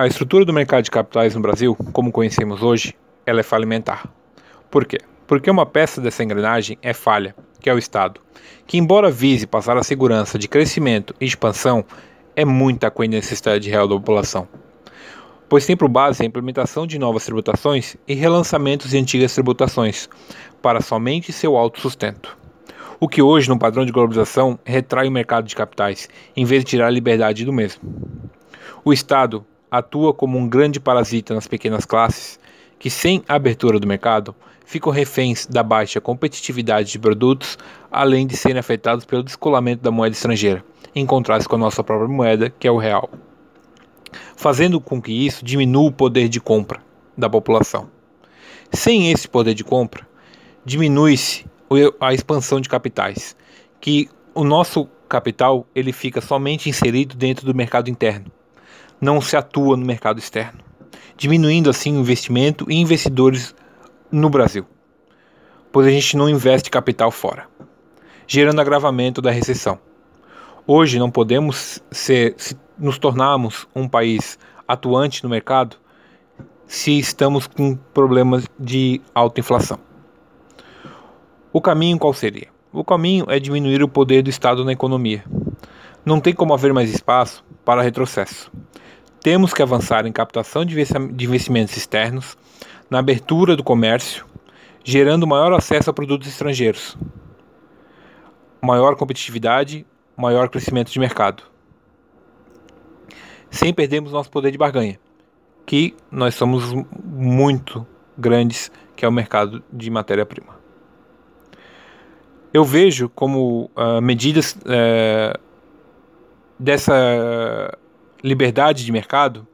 A estrutura do mercado de capitais no Brasil, como conhecemos hoje, ela é falimentar. Por quê? Porque uma peça dessa engrenagem é falha, que é o Estado, que embora vise passar a segurança de crescimento e expansão, é muito aquém da necessidade real da população. Pois tem por base a implementação de novas tributações e relançamentos de antigas tributações, para somente seu autossustento. O que hoje, no padrão de globalização, retrai o mercado de capitais, em vez de tirar a liberdade do mesmo. O Estado atua como um grande parasita nas pequenas classes, que, sem a abertura do mercado, ficam reféns da baixa competitividade de produtos, além de serem afetados pelo descolamento da moeda estrangeira, em contraste com a nossa própria moeda, que é o real, fazendo com que isso diminua o poder de compra da população. Sem esse poder de compra, diminui-se a expansão de capitais, que o nosso capital ele fica somente inserido dentro do mercado interno, não se atua no mercado externo diminuindo assim o investimento e investidores no Brasil, pois a gente não investe capital fora, gerando agravamento da recessão. Hoje não podemos ser, se nos tornarmos um país atuante no mercado se estamos com problemas de alta inflação. O caminho qual seria? O caminho é diminuir o poder do Estado na economia. Não tem como haver mais espaço para retrocesso. Temos que avançar em captação de investimentos externos, na abertura do comércio, gerando maior acesso a produtos estrangeiros, maior competitividade, maior crescimento de mercado. Sem perdermos nosso poder de barganha, que nós somos muito grandes, que é o mercado de matéria-prima. Eu vejo como uh, medidas uh, dessa liberdade de mercado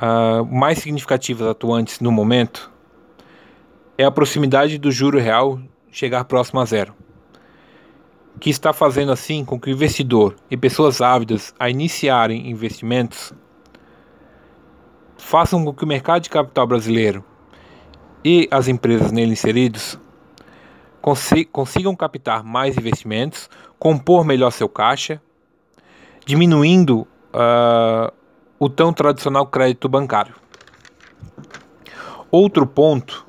uh, mais significativas atuantes no momento é a proximidade do juro real chegar próximo a zero, que está fazendo assim com que o investidor e pessoas ávidas a iniciarem investimentos façam com que o mercado de capital brasileiro e as empresas nele inseridos consigam captar mais investimentos, compor melhor seu caixa, diminuindo uh, o tão tradicional crédito bancário. Outro ponto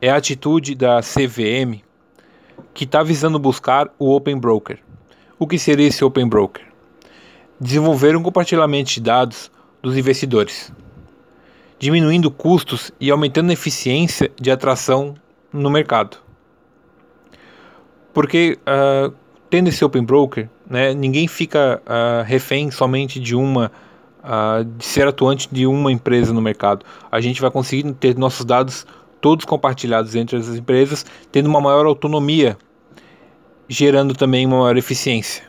é a atitude da CVM, que está visando buscar o Open Broker. O que seria esse Open Broker? Desenvolver um compartilhamento de dados dos investidores, diminuindo custos e aumentando a eficiência de atração no mercado. Porque uh, tendo esse Open Broker, né, ninguém fica uh, refém somente de uma uh, de ser atuante de uma empresa no mercado. A gente vai conseguir ter nossos dados todos compartilhados entre as empresas, tendo uma maior autonomia, gerando também uma maior eficiência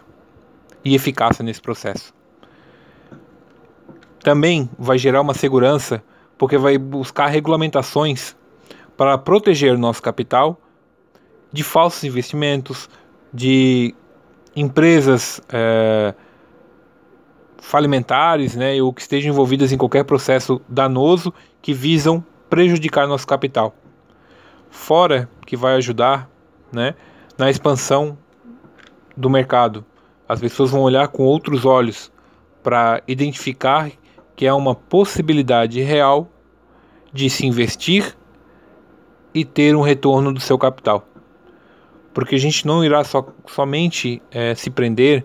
e eficácia nesse processo. Também vai gerar uma segurança, porque vai buscar regulamentações para proteger o nosso capital de falsos investimentos, de empresas é, falimentares, né, ou que estejam envolvidas em qualquer processo danoso que visam prejudicar nosso capital. Fora que vai ajudar, né, na expansão do mercado. As pessoas vão olhar com outros olhos para identificar que é uma possibilidade real de se investir e ter um retorno do seu capital porque a gente não irá so, somente é, se prender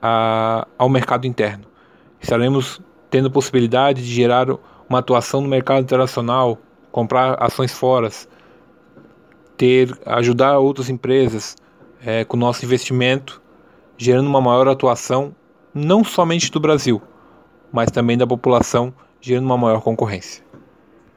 a, ao mercado interno. Estaremos tendo possibilidade de gerar uma atuação no mercado internacional, comprar ações fora, ter ajudar outras empresas é, com nosso investimento, gerando uma maior atuação não somente do Brasil, mas também da população, gerando uma maior concorrência.